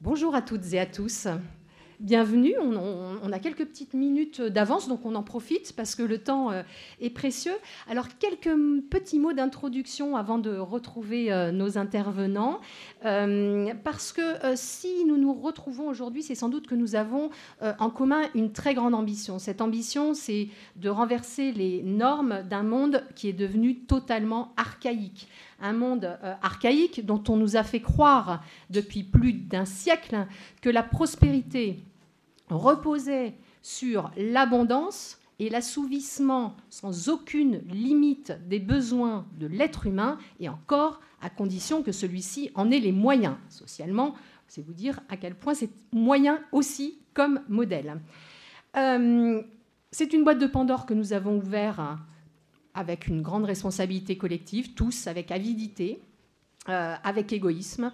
Bonjour à toutes et à tous. Bienvenue, on, a quelques petites minutes d'avance, donc on en profite parce que le temps euh, est précieux. Alors quelques petits mots d'introduction avant de retrouver euh, nos intervenants, euh, parce que si nous nous retrouvons aujourd'hui, c'est sans doute que nous avons en commun une très grande ambition. Cette ambition, c'est de renverser les normes d'un monde qui est devenu totalement archaïque un monde euh, archaïque dont on nous a fait croire depuis plus d'un siècle que la prospérité reposait sur l'abondance et l'assouvissement sans aucune limite des besoins de l'être humain, et encore à condition que celui-ci en ait les moyens. Socialement, c'est vous dire à quel point c'est moyen aussi comme modèle. Euh, c'est une boîte de Pandore que nous avons ouverte avec une grande responsabilité collective, tous avec avidité, euh, avec égoïsme,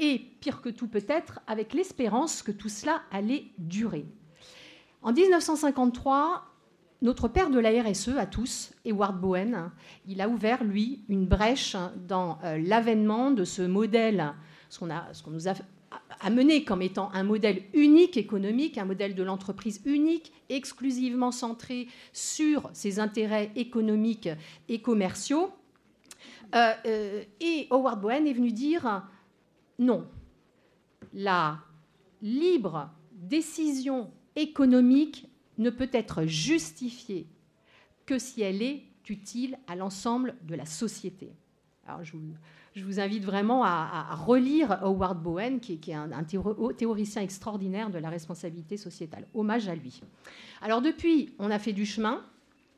et pire que tout peut-être, avec l'espérance que tout cela allait durer. En 1953, notre père de la RSE à tous, Edward Bowen, il a ouvert, lui, une brèche dans euh, l'avènement de ce modèle, ce qu'on nous a amené comme étant un modèle unique économique, un modèle de l'entreprise unique, exclusivement centré sur ses intérêts économiques et commerciaux. Euh, euh, et Howard Bowen est venu dire non, la libre décision économique ne peut être justifiée que si elle est utile à l'ensemble de la société. Alors je vous, je vous invite vraiment à, relire Howard Bowen, qui, est un, théoricien extraordinaire de la responsabilité sociétale. Hommage à lui. Alors depuis, on a fait du chemin.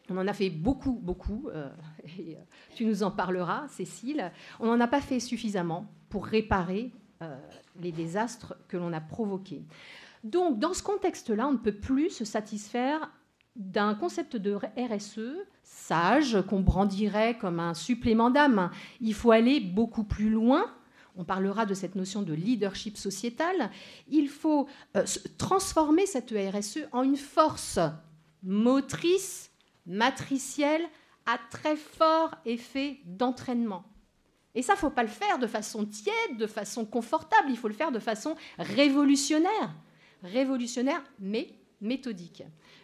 On en a fait beaucoup, beaucoup. Euh, et euh, tu nous en parleras, Cécile. On n'en a pas fait suffisamment pour réparer euh, les désastres que l'on a provoqués. Donc, dans ce contexte-là, on ne peut plus se satisfaire d'un concept de RSE sage qu'on brandirait comme un supplément d'âme. Il faut aller beaucoup plus loin. On parlera de cette notion de leadership sociétal. Il faut euh, transformer cette RSE en une force motrice, matricielle, à très fort effet d'entraînement. Et ça, ne faut pas le faire de façon tiède, de façon confortable, il faut le faire de façon révolutionnaire. Révolutionnaire, mais méthodique.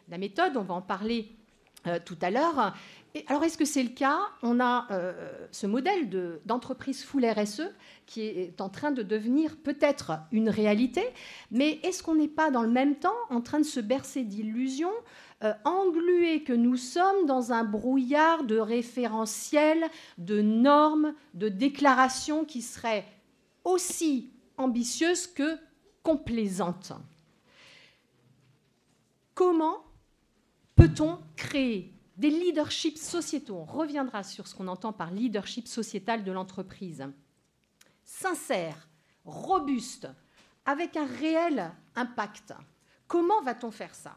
La méthode, on va en parler euh, tout à l'heure. alors, est-ce que c'est le cas? On a euh, ce modèle d'entreprise full RSE qui est en train de devenir peut-être une réalité, mais est-ce qu'on n'est pas dans le même temps en train de se bercer d'illusions, euh, englués que nous sommes dans un brouillard de référentiels, de normes, de déclarations qui seraient aussi ambitieuses que complaisantes? Comment peut-on créer des leaderships sociétaux? On reviendra sur ce qu'on entend par leadership sociétal de l'entreprise. Sincère, robuste, avec un réel impact. Comment va-t-on faire ça?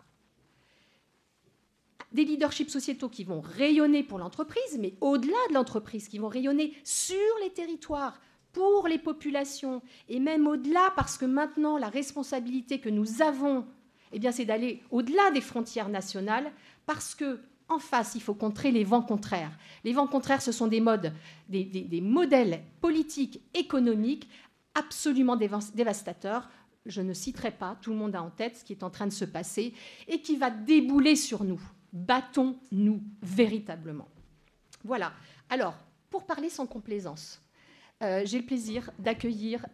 Des leaderships sociétaux qui vont rayonner pour l'entreprise, mais au-delà de l'entreprise, qui vont rayonner sur les territoires, pour les populations, et même au-delà, parce que maintenant, la responsabilité que nous avons eh bien, c'est d'aller au-delà des frontières nationales parce que en face, il faut contrer les vents contraires. Les vents contraires, ce sont des modes, des, modèles politiques, économiques absolument dévastateurs. Je ne citerai pas, tout le monde a en tête ce qui est en train de se passer et qui va débouler sur nous. Battons-nous véritablement. Voilà. Alors, pour parler sans complaisance, euh, j'ai le plaisir d'accueillir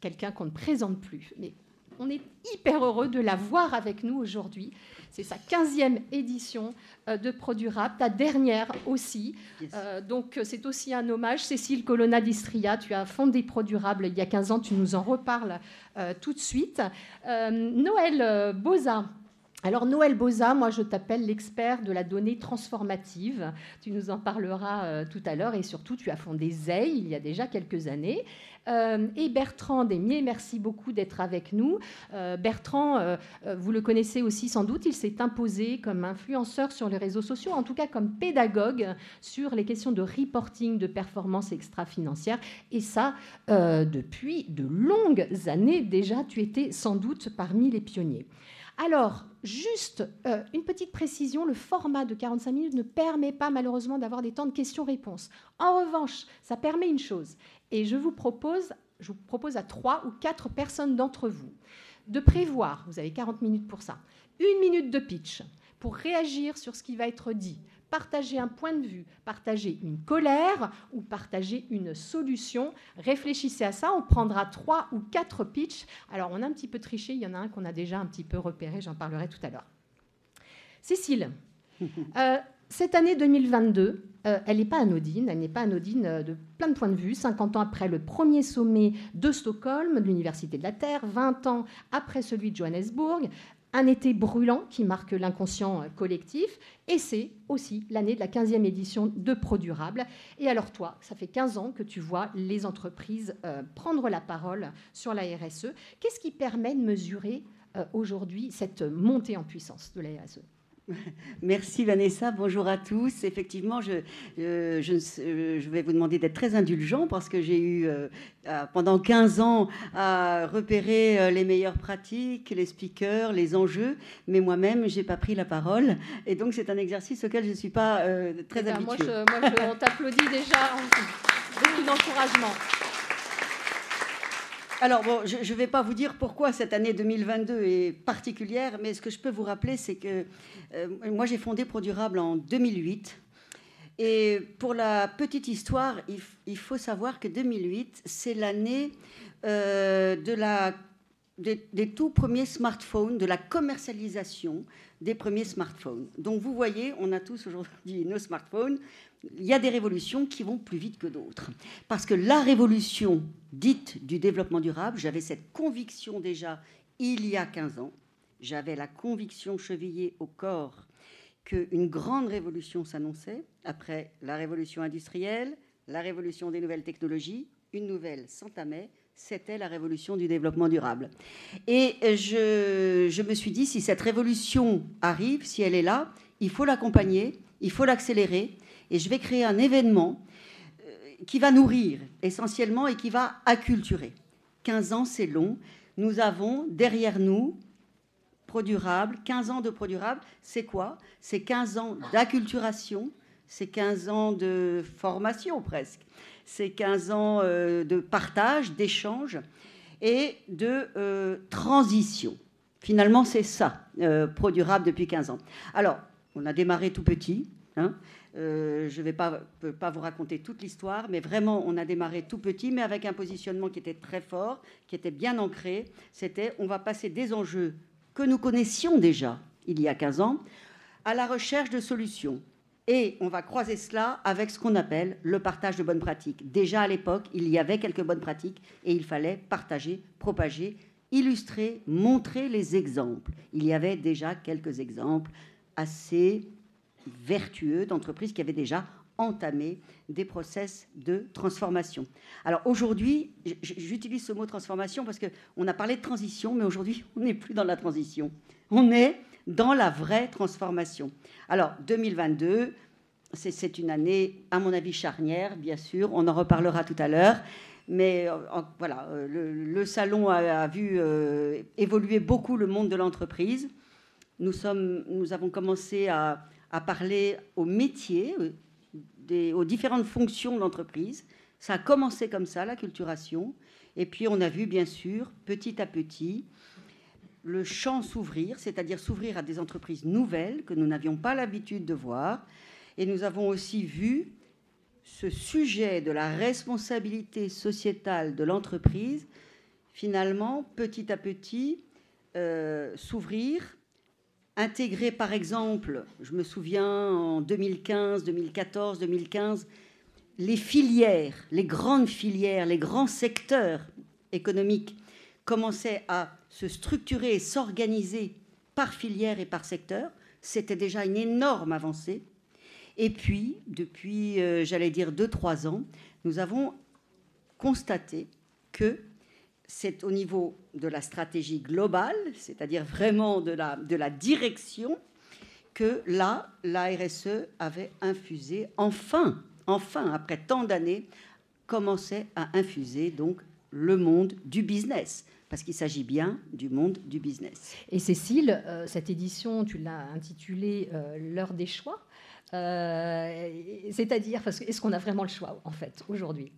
quelqu'un qu'on ne présente plus, mais on est hyper heureux de la voir avec nous aujourd'hui. C'est sa 15e édition euh, de Produrable, ta dernière aussi. Euh, donc euh, c'est aussi un hommage. Cécile Colonna d'Istria, tu as fondé Produrable il y a 15 ans, tu nous en reparles tout de suite. Noël Boza. Alors Noël Boza, moi je t'appelle l'expert de la donnée transformative. Tu nous en parleras tout à l'heure et surtout tu as fondé ZEI il y a déjà quelques années. Euh, et Bertrand Desmier, merci beaucoup d'être avec nous. Euh, Bertrand, euh, vous le connaissez aussi sans doute, il s'est imposé comme influenceur sur les réseaux sociaux, en tout cas comme pédagogue sur les questions de reporting de performance extra-financière. Et ça, depuis de longues années déjà, tu étais sans doute parmi les pionniers. Alors, juste une petite précision, le format de 45 minutes ne permet pas malheureusement d'avoir des temps de questions-réponses. En revanche, ça permet une chose, et je vous propose je vous propose à trois ou quatre personnes d'entre vous de prévoir, vous avez 40 minutes pour ça, une minute de pitch pour réagir sur ce qui va être dit, partager un point de vue, partager une colère ou partager une solution. Réfléchissez à ça, on prendra trois ou quatre pitchs. Alors on a un petit peu triché, il y en a un qu'on a déjà un petit peu repéré, j'en parlerai tout à l'heure. Cécile, euh, cette année 2022, euh, elle n'est pas anodine, elle n'est pas anodine euh, de plein de points de vue. 50 ans après le premier sommet de Stockholm, de l'Université de la Terre, 20 ans après celui de Johannesburg, un été brûlant qui marque l'inconscient euh, collectif, et c'est aussi l'année de la 15e édition de ProDurable. Et alors toi, ça fait 15 ans que tu vois les entreprises prendre la parole sur la RSE. Qu'est-ce qui permet de mesurer aujourd'hui cette montée en puissance de la RSE Merci Vanessa, bonjour à tous. Effectivement, je, euh, je, vais vous demander d'être très indulgent parce que j'ai eu euh, pendant 15 ans à repérer euh, les meilleures pratiques, les speakers, les enjeux, mais moi-même, je n'ai pas pris la parole. Et donc, c'est un exercice auquel je ne suis pas très eh ben, habituée. Moi, moi on t'applaudit déjà. Beaucoup d'encouragement. Alors, bon, je ne vais pas vous dire pourquoi cette année 2022 est particulière, mais ce que je peux vous rappeler, c'est que euh, moi, j'ai fondé ProDurable en 2008. Et pour la petite histoire, il, faut savoir que 2008, c'est l'année euh, de la, des, tout premiers smartphones, de la commercialisation des premiers smartphones. Donc vous voyez, on a tous aujourd'hui nos smartphones. Il y a des révolutions qui vont plus vite que d'autres. Parce que la révolution dite du développement durable, j'avais cette conviction déjà il y a 15 ans, j'avais la conviction chevillée au corps qu'une grande révolution s'annonçait après la révolution industrielle, la révolution des nouvelles technologies, une nouvelle s'entamait, c'était la révolution du développement durable. Et je, je, me suis dit, si cette révolution arrive, si elle est là, il faut l'accompagner, il faut l'accélérer, et je vais créer un événement euh, qui va nourrir essentiellement et qui va acculturer. 15 ans, c'est long. Nous avons derrière nous ProDurable, 15 ans de ProDurable, c'est quoi? C'est 15 ans d'acculturation, c'est 15 ans de formation presque, c'est 15 ans euh, de partage, d'échange et de euh, transition. Finalement, c'est ça, ProDurable depuis 15 ans. Alors, on a démarré tout petit. Hein euh, je ne vais pas, pas, vous raconter toute l'histoire, mais vraiment, on a démarré tout petit, mais avec un positionnement qui était très fort, qui était bien ancré. C'était, on va passer des enjeux que nous connaissions déjà il y a 15 ans à la recherche de solutions. Et on va croiser cela avec ce qu'on appelle le partage de bonnes pratiques. Déjà à l'époque, il y avait quelques bonnes pratiques et il fallait partager, propager, illustrer, montrer les exemples. Il y avait déjà quelques exemples assez vertueux d'entreprises qui avaient déjà entamé des process de transformation. Alors aujourd'hui, j'utilise ce mot transformation parce qu'on a parlé de transition, mais aujourd'hui, on n'est plus dans la transition. On est dans la vraie transformation. Alors 2022, c'est une année, à mon avis, charnière, bien sûr. On en reparlera tout à l'heure. Mais euh, voilà, euh, le, salon a, vu euh, évoluer beaucoup le monde de l'entreprise. Nous, avons commencé à parler aux métiers, aux différentes fonctions de l'entreprise. Ça a commencé comme ça, la culturation. Et puis on a vu, bien sûr, petit à petit, le champ s'ouvrir, c'est-à-dire s'ouvrir à des entreprises nouvelles que nous n'avions pas l'habitude de voir. Et nous avons aussi vu ce sujet de la responsabilité sociétale de l'entreprise, finalement, petit à petit, euh, s'ouvrir intégrer par exemple, je me souviens en 2015, 2014, 2015, les filières, les grandes filières, les grands secteurs économiques commençaient à se structurer et s'organiser par filière et par secteur. C'était déjà une énorme avancée. Et puis, depuis, euh, j'allais dire, deux, trois ans, nous avons constaté que c'est au niveau de la stratégie globale, c'est-à-dire vraiment de la, de la direction, que là, la RSE avait infusé, enfin, enfin, après tant d'années, commençait à infuser donc le monde du business, parce qu'il s'agit bien du monde du business. Et Cécile, euh, cette édition, tu l'as intitulée euh, L'heure des choix. Euh, c'est-à-dire, est-ce qu'on a vraiment le choix, en fait, aujourd'hui?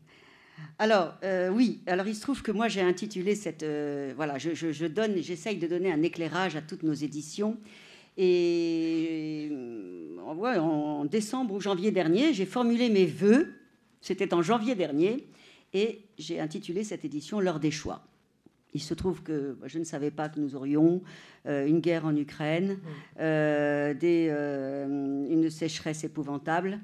Alors, oui, alors il se trouve que moi j'ai intitulé cette. Voilà, je, donne, j'essaye de donner un éclairage à toutes nos éditions. Et en décembre ou janvier dernier, j'ai formulé mes vœux. C'était en janvier dernier. Et j'ai intitulé cette édition L'heure des choix. Il se trouve que je ne savais pas que nous aurions euh, une guerre en Ukraine, mmh. euh, des, euh, une sécheresse épouvantable,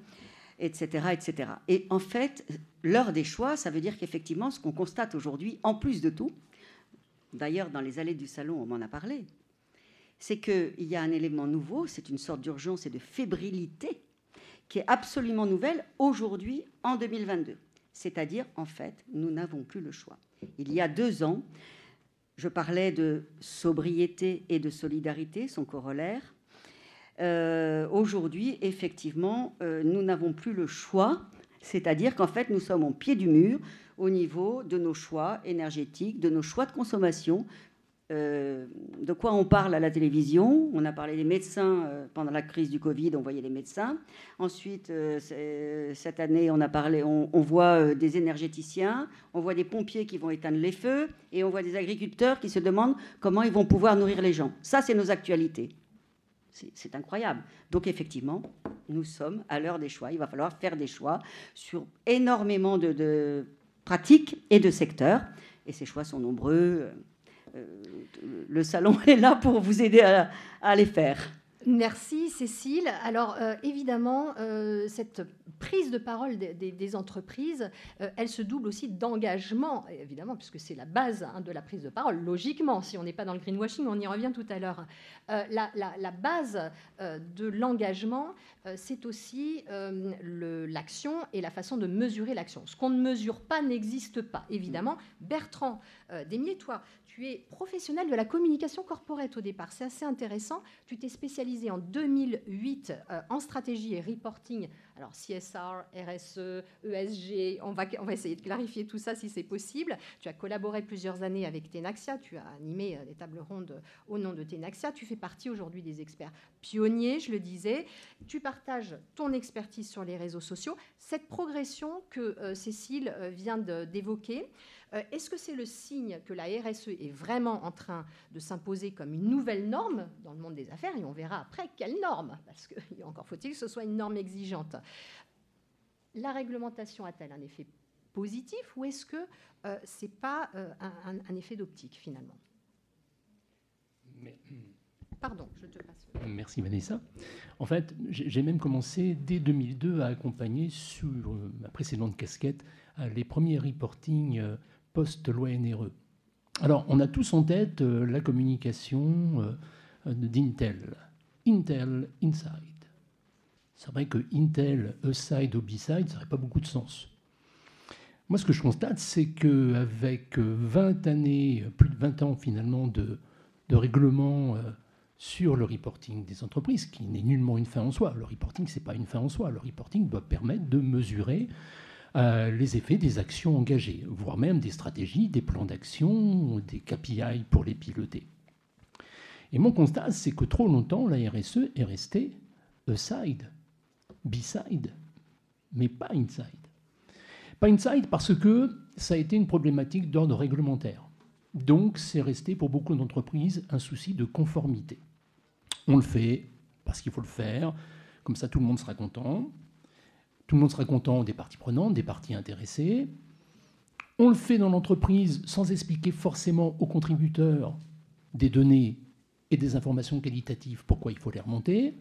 etc., etc. Et en fait, l'heure des choix, ça veut dire qu'effectivement, ce qu'on constate aujourd'hui, en plus de tout, d'ailleurs dans les allées du salon, on m'en a parlé, c'est qu'il y a un élément nouveau, c'est une sorte d'urgence et de fébrilité qui est absolument nouvelle aujourd'hui en 2022. C'est-à-dire, en fait, nous n'avons plus le choix. Il y a deux ans, je parlais de sobriété et de solidarité, son corollaire. Euh, aujourd'hui, effectivement, euh, nous n'avons plus le choix, c'est-à-dire qu'en fait, nous sommes au pied du mur au niveau de nos choix énergétiques, de nos choix de consommation, euh, de quoi on parle à la télévision. On a parlé des médecins euh, pendant la crise du Covid, on voyait les médecins. Ensuite, euh, cette année, on a parlé, on, voit des énergéticiens, on voit des pompiers qui vont éteindre les feux, et on voit des agriculteurs qui se demandent comment ils vont pouvoir nourrir les gens. Ça, c'est nos actualités. C'est incroyable. Donc effectivement, nous sommes à l'heure des choix. Il va falloir faire des choix sur énormément de, de pratiques et de secteurs. Et ces choix sont nombreux. Euh, le salon est là pour vous aider à, les faire. Merci Cécile. Alors euh, évidemment, euh, cette prise de parole des, entreprises, elle se double aussi d'engagement, évidemment, puisque c'est la base hein, de la prise de parole. Logiquement, si on n'est pas dans le greenwashing, on y revient tout à l'heure. La, la, base de l'engagement, c'est aussi l'action et la façon de mesurer l'action. Ce qu'on ne mesure pas n'existe pas, évidemment. Bertrand Desmier, toi, tu es professionnel de la communication corporate au départ. C'est assez intéressant. Tu t'es spécialisé en 2008 euh, en stratégie et reporting. Alors CSR, RSE, ESG, on va, essayer de clarifier tout ça si c'est possible. Tu as collaboré plusieurs années avec Tenaxia. Tu as animé euh, des tables rondes au nom de Tenaxia. Tu fais partie aujourd'hui des experts pionniers, je le disais. Tu partages ton expertise sur les réseaux sociaux. Cette progression que euh, Cécile vient d'évoquer, euh, est-ce que c'est le signe que la RSE est vraiment en train de s'imposer comme une nouvelle norme dans le monde des affaires Et on verra après quelle norme, parce qu'il encore faut-il que ce soit une norme exigeante. La réglementation a-t-elle un effet positif ou est-ce que euh, ce n'est pas euh, un, effet d'optique finalement? Pardon, je te passe. Merci Vanessa. En fait, j'ai même commencé dès 2002 à accompagner sur ma précédente casquette les premiers reportings post-loi NRE. Alors, on a tous en tête euh, la communication euh, d'Intel. Intel Inside. C'est vrai que Intel Aside ou B-Side, ça n'aurait pas beaucoup de sens. Moi, ce que je constate, c'est qu'avec 20 années, plus de 20 ans finalement de, de règlement euh, sur le reporting des entreprises, qui n'est nullement une fin en soi. Le reporting, ce n'est pas une fin en soi. Le reporting doit permettre de mesurer euh, les effets des actions engagées, voire même des stratégies, des plans d'action, des KPI pour les piloter. Et mon constat, c'est que trop longtemps, la RSE est restée aside, beside, mais pas inside. Pas inside parce que ça a été une problématique d'ordre réglementaire. Donc, c'est resté pour beaucoup d'entreprises un souci de conformité. On le fait parce qu'il faut le faire, comme ça tout le monde sera content. Tout le monde sera content des parties prenantes, des parties intéressées. On le fait dans l'entreprise sans expliquer forcément aux contributeurs des données et des informations qualitatives pourquoi il faut les remonter.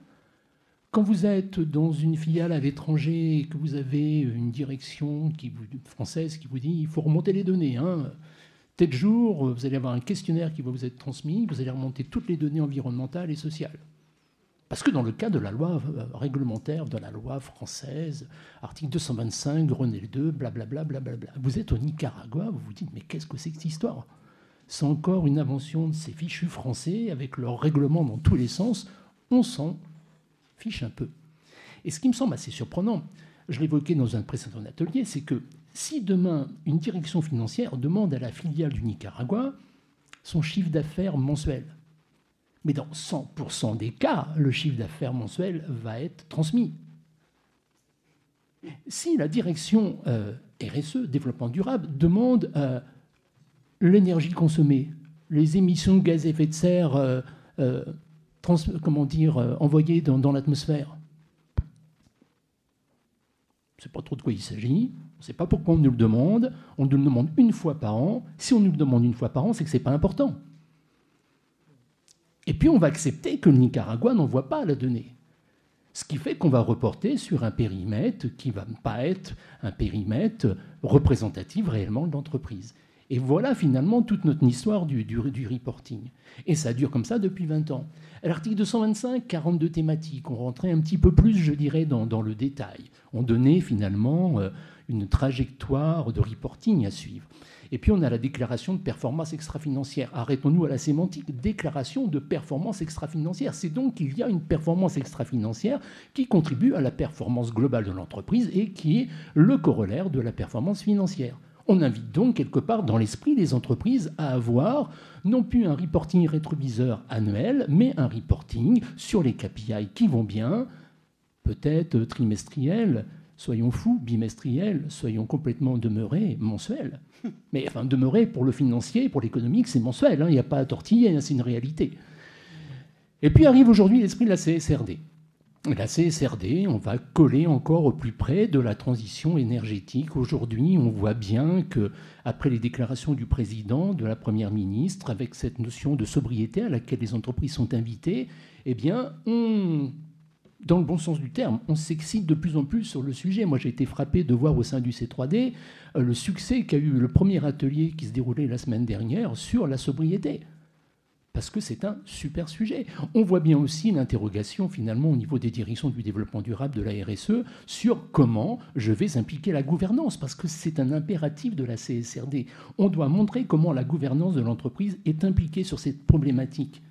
Quand vous êtes dans une filiale à l'étranger et que vous avez une direction française qui vous dit il faut remonter les données, hein. tel jour, vous allez avoir un questionnaire qui va vous être transmis, vous allez remonter toutes les données environnementales et sociales. Parce que dans le cas de la loi euh, réglementaire, de la loi française, article 225, Grenelle 2, blablabla, vous êtes au Nicaragua, vous vous dites, mais qu'est-ce que c'est que cette histoire? C'est encore une invention de ces fichus français avec leur règlement dans tous les sens. On s'en fiche un peu. Et ce qui me semble assez surprenant, je l'évoquais dans un précédent atelier, c'est que si demain une direction financière demande à la filiale du Nicaragua son chiffre d'affaires mensuel, mais dans 100% des cas, le chiffre d'affaires mensuel va être transmis. Si la direction euh, RSE, développement durable, demande euh, l'énergie consommée, les émissions de gaz à effet de serre euh, comment dire, envoyées dans, l'atmosphère, on ne sait pas trop de quoi il s'agit, on ne sait pas pourquoi on nous le demande, on nous le demande une fois par an. Si on nous le demande une fois par an, c'est que ce n'est pas important. Et puis on va accepter que le Nicaragua n'envoie pas la donnée. Ce qui fait qu'on va reporter sur un périmètre qui ne va pas être un périmètre représentatif réellement de l'entreprise. Et voilà finalement toute notre histoire du, reporting. Et ça dure comme ça depuis 20 ans. L'article 225, 42 thématiques. On rentrait un petit peu plus, je dirais, dans, dans le détail. On donnait finalement euh, une trajectoire de reporting à suivre. Et puis on a la déclaration de performance extra-financière. Arrêtons-nous à la sémantique. Déclaration de performance extra-financière. C'est donc qu'il y a une performance extra-financière qui contribue à la performance globale de l'entreprise et qui est le corollaire de la performance financière. On invite donc quelque part dans l'esprit des entreprises à avoir non plus un reporting rétroviseur annuel, mais un reporting sur les KPI qui vont bien, peut-être trimestriel, soyons fous, bimestriel, soyons complètement demeurés, mensuels. Mais enfin, demeurer pour le financier, pour l'économique, c'est mensuel, hein, il n'y a pas à tortiller, hein, c'est une réalité. Et puis arrive aujourd'hui l'esprit de la CSRD. La CSRD, on va coller encore au plus près de la transition énergétique. Aujourd'hui, on voit bien que, après les déclarations du président, de la première ministre, avec cette notion de sobriété à laquelle les entreprises sont invitées, eh bien, on dans le bon sens du terme, on s'excite de plus en plus sur le sujet. Moi, j'ai été frappé de voir au sein du C3D euh, le succès qu'a eu le premier atelier qui se déroulait la semaine dernière sur la sobriété. Parce que c'est un super sujet. On voit bien aussi l'interrogation finalement au niveau des directions du développement durable de la RSE sur comment je vais impliquer la gouvernance, parce que c'est un impératif de la CSRD. On doit montrer comment la gouvernance de l'entreprise est impliquée sur cette problématique.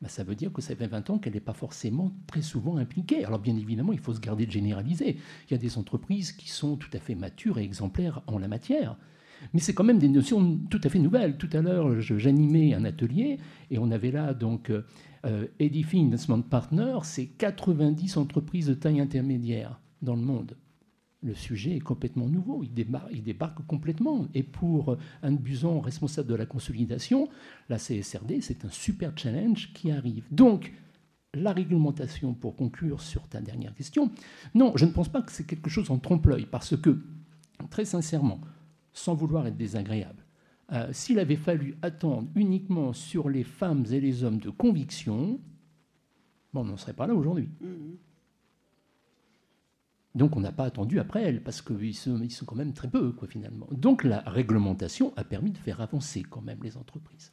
Bah, ça veut dire que ça fait 20 ans qu'elle n'est pas forcément très souvent impliquée. Alors bien évidemment, il faut se garder de généraliser. Il y a des entreprises qui sont tout à fait matures et exemplaires en la matière. Mais c'est quand même des notions tout à fait nouvelles. Tout à l'heure, j'animais un atelier et on avait là donc euh, Edify Investment Partner, c'est 90 entreprises de taille intermédiaire dans le monde le sujet est complètement nouveau, il débarque, complètement. Et pour Anne Buzon, responsable de la consolidation, la CSRD, c'est un super challenge qui arrive. Donc, la réglementation, pour conclure sur ta dernière question, non, je ne pense pas que c'est quelque chose en trompe-l'œil, parce que, très sincèrement, sans vouloir être désagréable, euh, s'il avait fallu attendre uniquement sur les femmes et les hommes de conviction, bon, on n'en serait pas là aujourd'hui. Mmh. Donc on n'a pas attendu après elle, parce qu'ils sont, ils sont quand même très peu, quoi, finalement. Donc la réglementation a permis de faire avancer quand même les entreprises.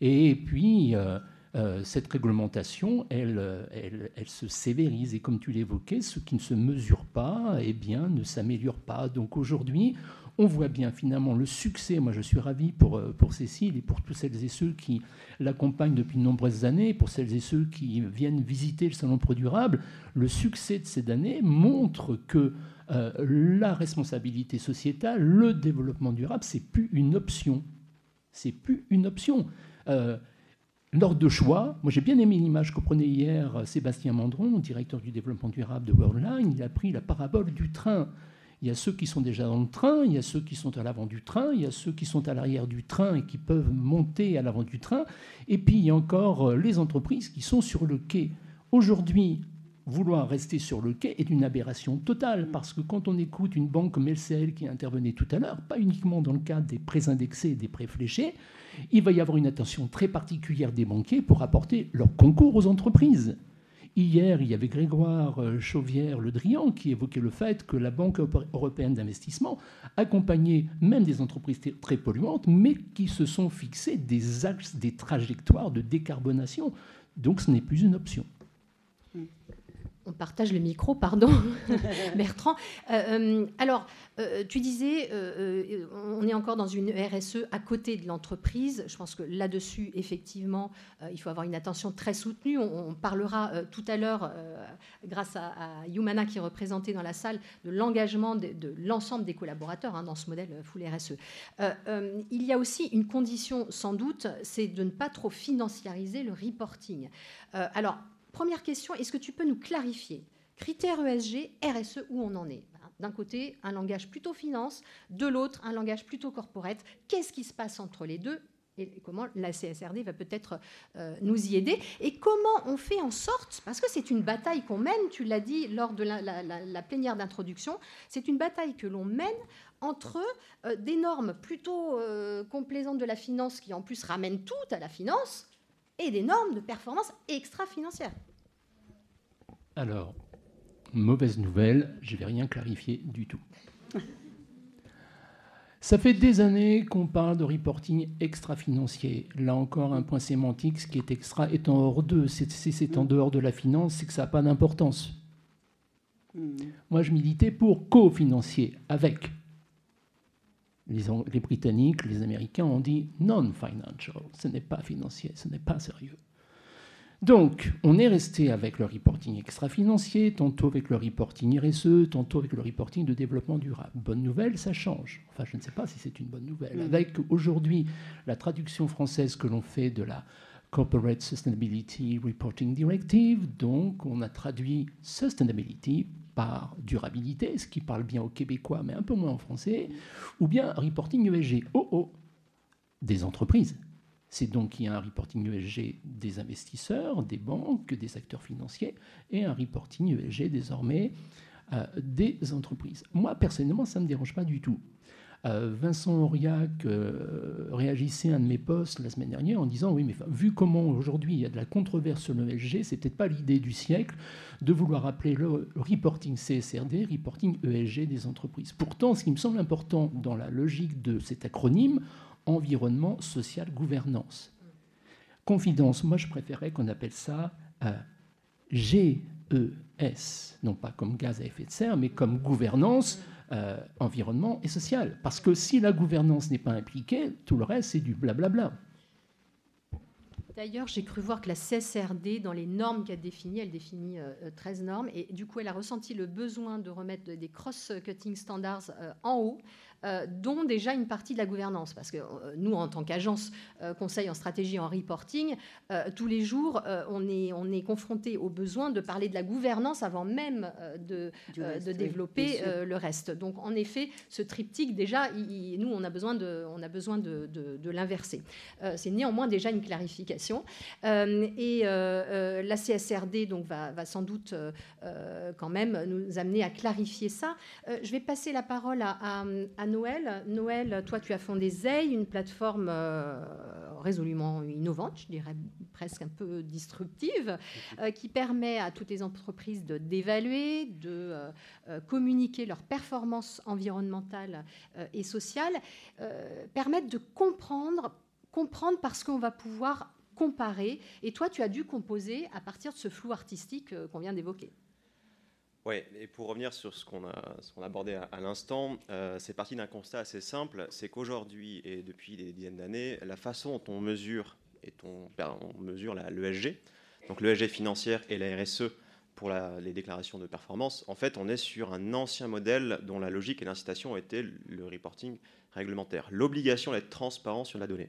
Et puis, euh, euh, cette réglementation, elle, elle, elle, se sévérise. Et comme tu l'évoquais, ce qui ne se mesure pas, eh bien, ne s'améliore pas. Donc aujourd'hui, on voit bien finalement le succès. Moi, je suis ravi pour, euh, pour Cécile et pour tous celles et ceux qui l'accompagnent depuis de nombreuses années, pour celles et ceux qui viennent visiter le Salon Pro Durable. Le succès de ces années montre que euh, la responsabilité sociétale, le développement durable, c'est plus une option. C'est plus une option. Euh, lors de choix, moi j'ai bien aimé l'image que prenait hier Sébastien Mandron, directeur du développement durable de Worldline. Il a pris la parabole du train. Il y a ceux qui sont déjà dans le train, il y a ceux qui sont à l'avant du train, il y a ceux qui sont à l'arrière du train et qui peuvent monter à l'avant du train, et puis il y a encore euh, les entreprises qui sont sur le quai. Aujourd'hui, vouloir rester sur le quai est une aberration totale, parce que quand on écoute une banque comme LCL qui intervenait tout à l'heure, pas uniquement dans le cadre des prêts indexés et des prêts fléchés, il va y avoir une attention très particulière des banquiers pour apporter leur concours aux entreprises. Hier, il y avait Grégoire euh, Chauvière-Le Drian qui évoquait le fait que la Banque européenne d'investissement accompagnait même des entreprises très polluantes, mais qui se sont fixées des axes, des trajectoires de décarbonation. Donc ce n'est plus une option. On partage le micro, pardon, Bertrand. Euh, euh, alors, euh, tu disais, on est encore dans une RSE à côté de l'entreprise. Je pense que là-dessus, effectivement, il faut avoir une attention très soutenue. On, parlera tout à l'heure, grâce à, à, qui est représenté dans la salle, de l'engagement de, l'ensemble des collaborateurs hein, dans ce modèle full RSE. il y a aussi une condition, sans doute, c'est de ne pas trop financiariser le reporting. alors, Première question, est-ce que tu peux nous clarifier Critères ESG, RSE, où on en est? D'un côté, un langage plutôt finance, de l'autre, un langage plutôt corporate. Qu'est-ce qui se passe entre les deux et comment la CSRD va peut-être euh, nous y aider, et comment on fait en sorte, parce que c'est une bataille qu'on mène, tu l'as dit lors de la, plénière d'introduction, c'est une bataille que l'on mène entre euh, des normes plutôt euh, complaisantes de la finance, qui en plus ramènent tout à la finance, et des normes de performance extra-financière. Alors, mauvaise nouvelle, je ne vais rien clarifier du tout. Ça fait des années qu'on parle de reporting extra-financier. Là encore, un point sémantique, ce qui est extra étant hors d'eux. Si c'est en dehors de la finance, c'est que ça n'a pas d'importance. Hmm. Moi, je militais pour co-financier, avec. Les, les Britanniques, les Américains ont dit non-financial. Ce n'est pas financier, ce n'est pas sérieux. Donc, on est resté avec le reporting extra-financier, tantôt avec le reporting RSE, tantôt avec le reporting de développement durable. Bonne nouvelle, ça change. Enfin, je ne sais pas si c'est une bonne nouvelle. Avec aujourd'hui la traduction française que l'on fait de la Corporate Sustainability Reporting Directive, donc on a traduit sustainability par durabilité, ce qui parle bien au québécois, mais un peu moins en français, ou bien reporting ESG, OO, des entreprises. C'est donc qu'il y a un reporting ESG des investisseurs, des banques, des acteurs financiers, et un reporting ESG désormais euh, des entreprises. Moi, personnellement, ça ne me dérange pas du tout. Euh, Vincent Auriac euh, réagissait à un de mes posts la semaine dernière en disant Oui, mais vu comment aujourd'hui il y a de la controverse sur l'ESG, c'est peut-être pas l'idée du siècle de vouloir appeler le reporting CSRD reporting ESG des entreprises. Pourtant, ce qui me semble important dans la logique de cet acronyme, environnement, social, gouvernance. Confidence, moi je préférais qu'on appelle ça euh, GES, non pas comme gaz à effet de serre, mais comme gouvernance, euh, environnement et social. Parce que si la gouvernance n'est pas impliquée, tout le reste c'est du blablabla. D'ailleurs, j'ai cru voir que la CSRD, dans les normes qu'elle définit, elle définit 13 euh, normes, et du coup, elle a ressenti le besoin de remettre des cross-cutting standards en haut, euh, dont déjà une partie de la gouvernance. Parce que euh, nous, en tant qu'agence euh, conseil en stratégie en reporting, tous les jours, on est, on est confronté au besoin de parler de la gouvernance avant même de, de développer le reste. Donc, en effet, ce triptyque, déjà, nous, on a besoin de, on a besoin de, de l'inverser. C'est néanmoins déjà une clarification. et la CSRD donc, va, va sans doute quand même nous amener à clarifier ça. je vais passer la parole à, à, à Noël. Toi, tu as fondé ZEI, une plateforme euh, résolument innovante, je dirais presque un peu disruptive, euh, qui permet à toutes les entreprises d'évaluer, de euh, communiquer leurs performances environnementales et sociales, permettre de comprendre, comprendre parce qu'on va pouvoir comparer. Et toi, tu as dû composer à partir de ce flou artistique qu'on vient d'évoquer. Oui, et pour revenir sur ce qu'on a, abordé à, l'instant, euh, c'est parti d'un constat assez simple, c'est qu'aujourd'hui et depuis des dizaines d'années, la façon dont on mesure, et on mesure l'ESG, donc l'ESG financière et la RSE pour les déclarations de performance, en fait, on est sur un ancien modèle dont la logique et l'incitation étaient le reporting réglementaire, l'obligation d'être transparent sur la donnée.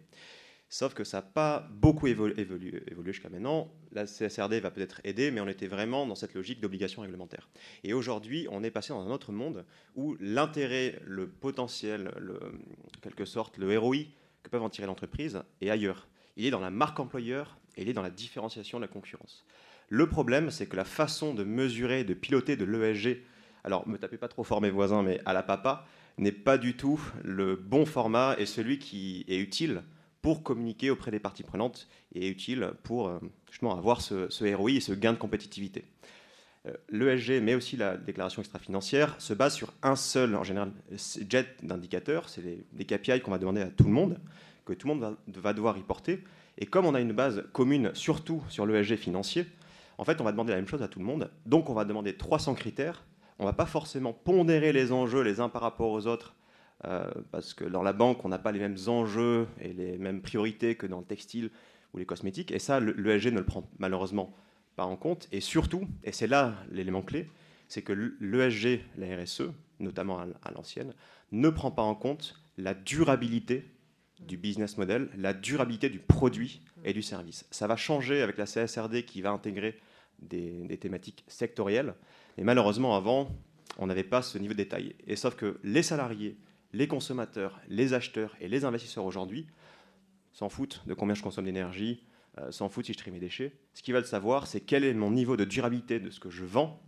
Sauf que ça n'a pas beaucoup évolué, jusqu'à maintenant. La CSRD va peut-être aider, mais on était vraiment dans cette logique d'obligation réglementaire. Et aujourd'hui, on est passé dans un autre monde où l'intérêt, le potentiel, en quelque sorte, le ROI que peuvent en tirer l'entreprise est ailleurs. Il est dans la marque employeur et il est dans la différenciation de la concurrence. Le problème, c'est que la façon de mesurer, de piloter de l'ESG, alors me tapez pas trop fort mes voisins, mais à la papa, n'est pas du tout le bon format et celui qui est utile pour communiquer auprès des parties prenantes et utile pour euh, justement avoir ce, ROI et ce gain de compétitivité. Euh, L'ESG, mais aussi la déclaration extra-financière, se base sur un seul, en général, jet d'indicateurs. C'est des KPI qu'on va demander à tout le monde, que tout le monde va, devoir y porter. Et comme on a une base commune, surtout sur l'ESG financier, en fait, on va demander la même chose à tout le monde. Donc, on va demander 300 critères. On ne va pas forcément pondérer les enjeux les uns par rapport aux autres euh, parce que dans la banque, on n'a pas les mêmes enjeux et les mêmes priorités que dans le textile ou les cosmétiques. Et ça, l'ESG ne le prend malheureusement pas en compte. Et surtout, et c'est là l'élément clé, c'est que l'ESG, la RSE, notamment à l'ancienne, ne prend pas en compte la durabilité du business model, la durabilité du produit et du service. Ça va changer avec la CSRD qui va intégrer des, des thématiques sectorielles, Mais malheureusement, avant, on n'avait pas ce niveau de détail. Et sauf que les salariés, les consommateurs, les acheteurs et les investisseurs aujourd'hui s'en foutent de combien je consomme d'énergie, euh, s'en foutent si je trie mes déchets. Ce qu'ils veulent savoir, c'est quel est mon niveau de durabilité de ce que je vends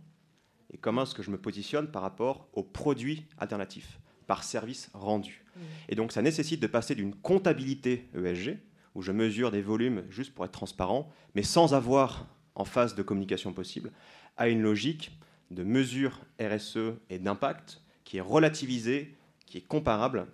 et comment est-ce que je me positionne par rapport aux produits alternatifs, par service rendu. Mmh. Et donc ça nécessite de passer d'une comptabilité ESG, où je mesure des volumes juste pour être transparent, mais sans avoir en phase de communication possible, à une logique de mesure RSE et d'impact qui est relativisée, qui est comparable,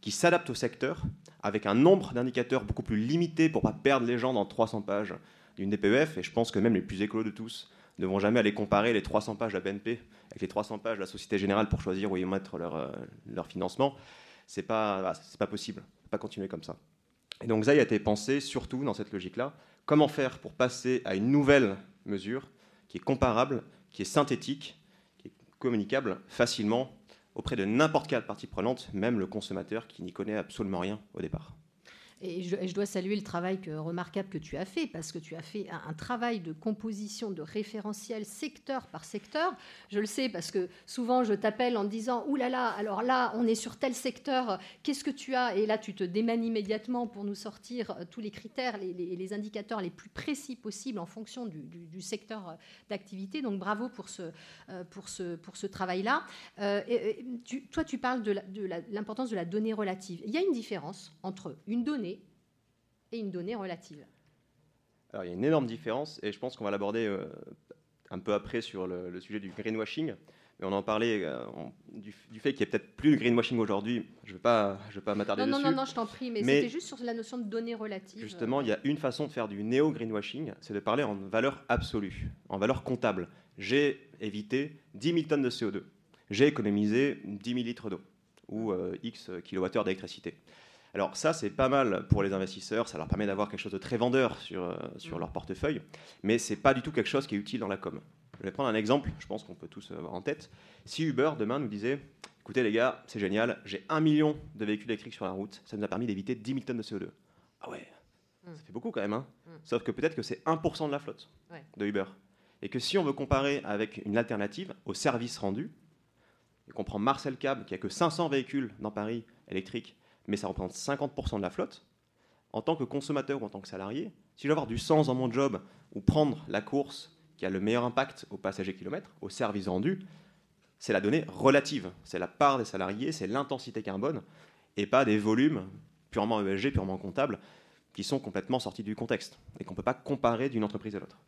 qui s'adapte au secteur, avec un nombre d'indicateurs beaucoup plus limité pour ne pas perdre les gens dans 300 pages d'une DPEF, et je pense que même les plus écolos de tous ne vont jamais aller comparer les 300 pages de la BNP avec les 300 pages de la Société Générale pour choisir où ils mettre leur, euh, leur financement. C'est pas, c'est pas possible. pas continuer comme ça. Et donc, ça a été pensé surtout dans cette logique-là. Comment faire pour passer à une nouvelle mesure qui est comparable, qui est synthétique, qui est communicable facilement auprès de n'importe quelle partie prenante, même le consommateur qui n'y connaît absolument rien au départ. Et je, dois saluer le travail remarquable que tu as fait, parce que tu as fait un, travail de composition, de référentiel secteur par secteur. Je le sais parce que souvent je t'appelle en disant Ouh là là, alors là, on est sur tel secteur, qu'est-ce que tu as? Et là, tu te démanes immédiatement pour nous sortir euh, tous les critères, les, indicateurs les plus précis possibles en fonction du, secteur euh, d'activité. Donc bravo pour ce, euh, travail-là. toi, tu parles de l'importance de la donnée relative. Il y a une différence entre une donnée et une donnée relative Alors, il y a une énorme différence, et je pense qu'on va l'aborder euh, un peu après sur le, sujet du greenwashing. Mais on en parlait euh, du, fait qu'il n'y a peut-être plus de greenwashing aujourd'hui. Je ne vais pas, je vais pas m'attarder dessus. Non, non, non, je t'en prie, mais, c'était juste sur la notion de données relatives. Justement, il y a une façon de faire du néo-greenwashing, c'est de parler en valeur absolue, en valeur comptable. J'ai évité 10 000 tonnes de CO2. J'ai économisé 10 000 litres d'eau ou euh, X kilowattheures d'électricité. Alors ça, c'est pas mal pour les investisseurs, ça leur permet d'avoir quelque chose de très vendeur sur, euh, sur mm. leur portefeuille, mais c'est pas du tout quelque chose qui est utile dans la com. Je vais prendre un exemple, je pense qu'on peut tous avoir en tête. Si Uber demain nous disait, écoutez les gars, c'est génial, j'ai un million de véhicules électriques sur la route, ça nous a permis d'éviter 10 000 tonnes de CO2. Ah ouais, mm. ça fait beaucoup quand même, hein mm. Sauf que peut-être que c'est 1% de la flotte de Uber. Et que si on veut comparer avec une alternative au service rendu, et qu'on prend Marcel Cab, qui a que 500 véhicules dans Paris électriques, mais ça représente 50% de la flotte. En tant que consommateur ou en tant que salarié, si je veux avoir du sens dans mon job ou prendre la course qui a le meilleur impact au passager kilomètre, au service rendu, c'est la donnée relative. C'est la part des salariés, c'est l'intensité carbone, et pas des volumes purement ESG, purement comptables, qui sont complètement sortis du contexte et qu'on ne peut pas comparer d'une entreprise à l'autre.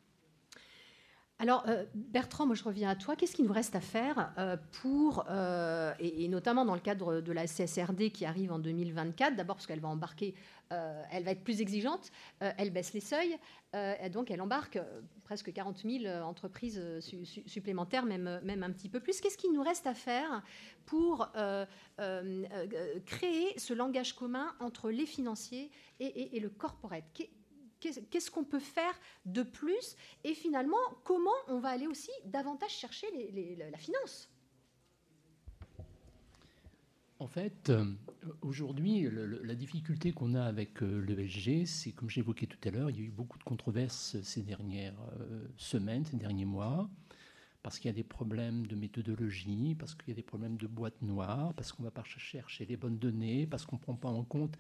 Alors, euh, Bertrand, moi je reviens à toi. Qu'est-ce qu'il nous reste à faire euh, pour, euh, et, notamment dans le cadre de la CSRD qui arrive en 2024, d'abord parce qu'elle va embarquer, elle va être plus exigeante, elle baisse les seuils, donc elle embarque presque 40 000 entreprises supplémentaires, même, un petit peu plus. Qu'est-ce qu'il nous reste à faire pour créer ce langage commun entre les financiers et le corporate? Qu'est-ce qu'on peut faire de plus et finalement comment on va aller aussi davantage chercher la finance? En fait, euh, aujourd'hui, la difficulté qu'on a avec euh, l'ESG, c'est comme j'évoquais tout à l'heure, il y a eu beaucoup de controverses ces dernières euh, semaines, ces derniers mois, parce qu'il y a des problèmes de méthodologie, parce qu'il y a des problèmes de boîte noire, parce qu'on ne va pas chercher les bonnes données, parce qu'on ne prend pas en compte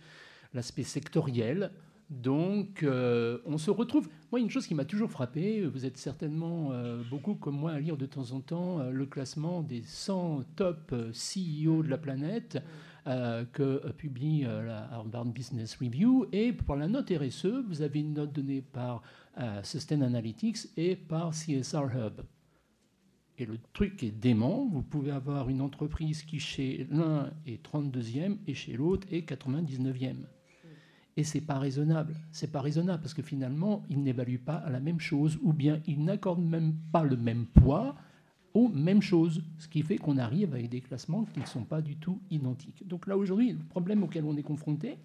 l'aspect sectoriel. Donc, euh, on se retrouve. Moi, une chose qui m'a toujours frappé, vous êtes certainement euh, beaucoup comme moi à lire de temps en temps euh, le classement des 100 top CEO de la planète que publie la Harvard Business Review. Et pour la note RSE, vous avez une note donnée par Sustain Analytics et par CSR Hub. Et le truc est dément, vous pouvez avoir une entreprise qui chez l'un est 32e et chez l'autre est 99e. Et c'est pas raisonnable. C'est pas raisonnable parce que finalement, ils n'évaluent pas la même chose ou bien ils n'accordent même pas le même poids aux mêmes choses. Ce qui fait qu'on arrive avec des classements qui ne sont pas du tout identiques. Donc là, aujourd'hui, le problème auquel on est confronté,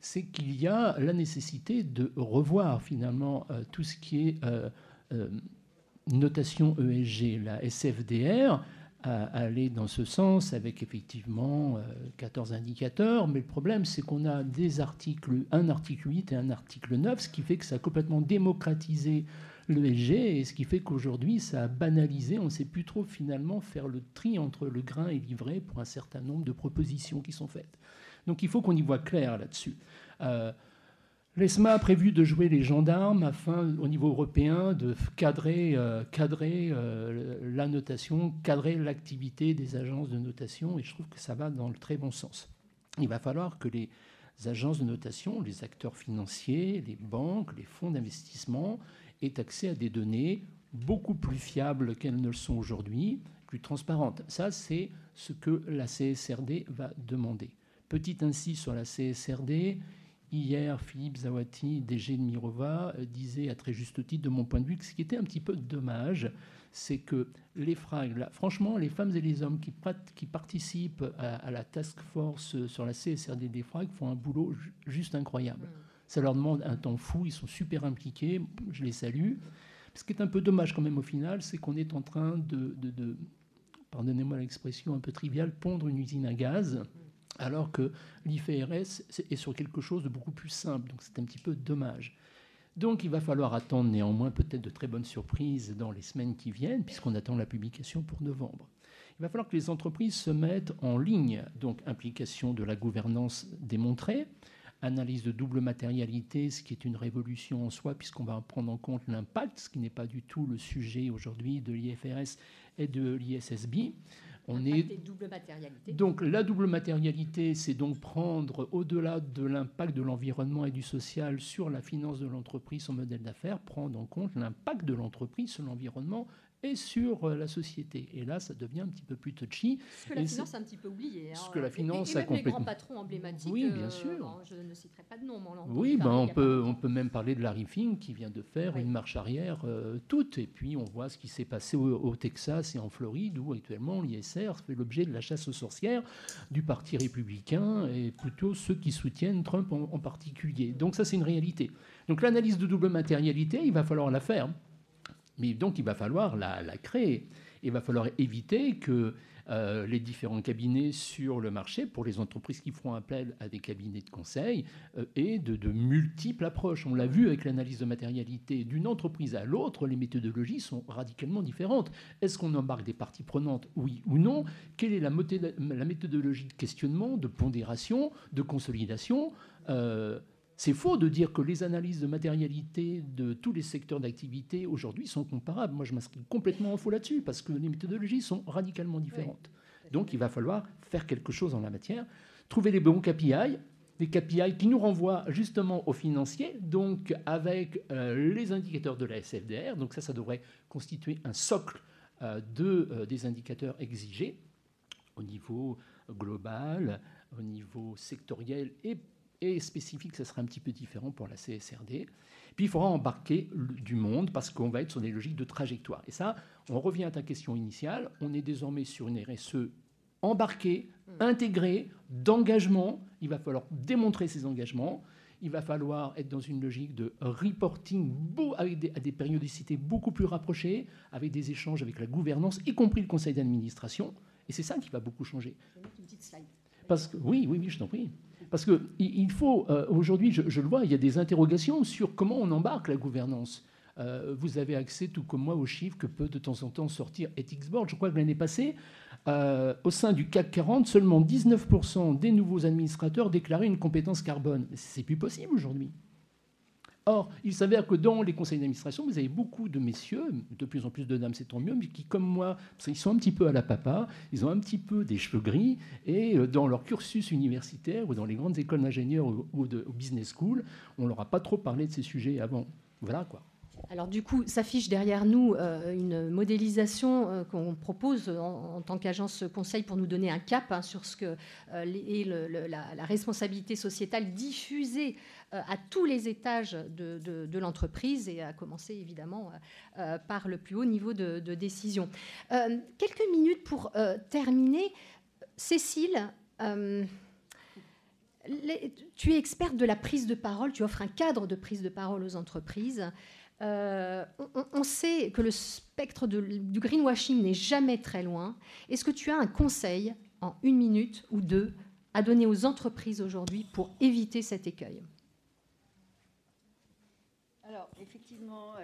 c'est qu'il y a la nécessité de revoir finalement euh, tout ce qui est euh, euh, notation ESG, la SFDR, à, aller dans ce sens avec effectivement 14 indicateurs, mais le problème c'est qu'on a des articles, un article 8 et un article 9, ce qui fait que ça a complètement démocratisé l'ESG, et ce qui fait qu'aujourd'hui, ça a banalisé. On ne sait plus trop finalement faire le tri entre le grain et l'ivraie pour un certain nombre de propositions qui sont faites. Donc il faut qu'on y voit clair là-dessus. Euh, L'ESMA a prévu de jouer les gendarmes afin, au niveau européen, de cadrer, euh, euh, la notation, cadrer l'activité des agences de notation, et je trouve que ça va dans le très bon sens. Il va falloir que les agences de notation, les acteurs financiers, les banques, les fonds d'investissement aient accès à des données beaucoup plus fiables qu'elles ne le sont aujourd'hui, plus transparentes. Ça, c'est ce que la CSRD va demander. Petit ainsi sur la CSRD, hier, Philippe Zawati, DG de Mirova, disait à très juste titre, de mon point de vue, que ce qui était un petit peu dommage, c'est que les FRAG, franchement, les femmes et les hommes qui, qui participent à, la task force sur la CSRD des FRAG font un boulot juste incroyable. Mm. Ça leur demande un temps fou, ils sont super impliqués, je les salue. Ce qui est un peu dommage quand même au final, c'est qu'on est en train de, de pardonnez-moi l'expression un peu triviale, pondre une usine à gaz alors que l'IFRS est sur quelque chose de beaucoup plus simple. Donc c'est un petit peu dommage. Donc il va falloir attendre néanmoins peut-être de très bonnes surprises dans les semaines qui viennent, puisqu'on attend la publication pour novembre. Il va falloir que les entreprises se mettent en ligne, donc implication de la gouvernance démontrée, analyse de double matérialité, ce qui est une révolution en soi, puisqu'on va prendre en compte l'impact, ce qui n'est pas du tout le sujet aujourd'hui de l'IFRS et de l'ISSB. On est double matérialité. Donc la double matérialité, c'est donc prendre au-delà de l'impact de l'environnement et du social sur la finance de l'entreprise, son modèle d'affaires, prendre en compte l'impact de l'entreprise sur l'environnement et sur euh, la société. Et là, ça devient un petit peu plus touchy. Ce que la finance a un petit peu oublié. Ce que la finance et, a complètement. les grands patrons emblématiques. Oui, bien euh, sûr. je ne citerai pas de nom. Mais oui, ben on, peut, on peut même parler de Larry Fink qui vient de faire une marche arrière euh, toute. Et puis, on voit ce qui s'est passé au, Texas et en Floride, où actuellement l'ISR fait l'objet de la chasse aux sorcières du Parti républicain et plutôt ceux qui soutiennent Trump en, en particulier. Donc, ça, c'est une réalité. Donc, l'analyse de double matérialité, il va falloir la faire. Mais donc, il va falloir la, créer. Il va falloir éviter que euh, les différents cabinets sur le marché, pour les entreprises qui feront appel à des cabinets de conseil, euh, aient de, multiples approches. On l'a vu avec l'analyse de matérialité. D'une entreprise à l'autre, les méthodologies sont radicalement différentes. Est-ce qu'on embarque des parties prenantes, oui ou non Quelle est la, méthodologie de questionnement, de pondération, de consolidation euh, c'est faux de dire que les analyses de matérialité de tous les secteurs d'activité aujourd'hui sont comparables. Moi, je m'inscris complètement en faux là-dessus parce que les méthodologies sont radicalement différentes. Donc, il va falloir faire quelque chose en la matière, trouver les bons KPI, des KPI qui nous renvoient justement aux financiers, donc avec euh, les indicateurs de la SFDR. Donc ça, ça devrait constituer un socle euh, de, euh, des indicateurs exigés au niveau global, au niveau sectoriel et et spécifique, ça sera un petit peu différent pour la CSRD. Puis il faudra embarquer du monde parce qu'on va être sur des logiques de trajectoire. Et ça, on revient à ta question initiale, on est désormais sur une RSE embarquée, hmm. intégrée, d'engagement. Il va falloir démontrer ces engagements. Il va falloir être dans une logique de reporting avec des, à des périodicités beaucoup plus rapprochées, avec des échanges avec la gouvernance, y compris le conseil d'administration. Et c'est ça qui va beaucoup changer. Une petite slide. Parce que, oui, oui, oui, je t'en prie. Parce qu'il faut, euh, aujourd'hui, je, le vois, il y a des interrogations sur comment on embarque la gouvernance. Euh, vous avez accès, tout comme moi, aux chiffres que peut de temps en temps sortir Ethics Board. Je crois que l'année passée, euh, au sein du CAC 40, seulement 19% des nouveaux administrateurs déclaraient une compétence carbone. C'est plus possible aujourd'hui. Or, il s'avère que dans les conseils d'administration, vous avez beaucoup de messieurs, de plus en plus de dames, c'est tant mieux, mais qui, comme moi, ils sont un petit peu à la papa, ils ont un petit peu des cheveux gris, et euh, dans leur cursus universitaire ou dans les grandes écoles d'ingénieurs ou de business school, on leur a pas trop parlé de ces sujets avant. Voilà quoi. Alors du coup, s'affiche derrière nous euh, une modélisation euh, qu'on propose en, tant qu'agence conseil pour nous donner un cap hein, sur ce que euh, est la, responsabilité sociétale diffusée à tous les étages de, l'entreprise et à commencer évidemment par le plus haut niveau de, décision. quelques minutes pour terminer. Cécile, tu es experte de la prise de parole, tu offres un cadre de prise de parole aux entreprises. On, sait que le spectre du greenwashing n'est jamais très loin. Est-ce que tu as un conseil en une minute ou deux à donner aux entreprises aujourd'hui pour éviter cet écueil? Alors, effectivement,